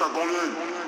la banlieue.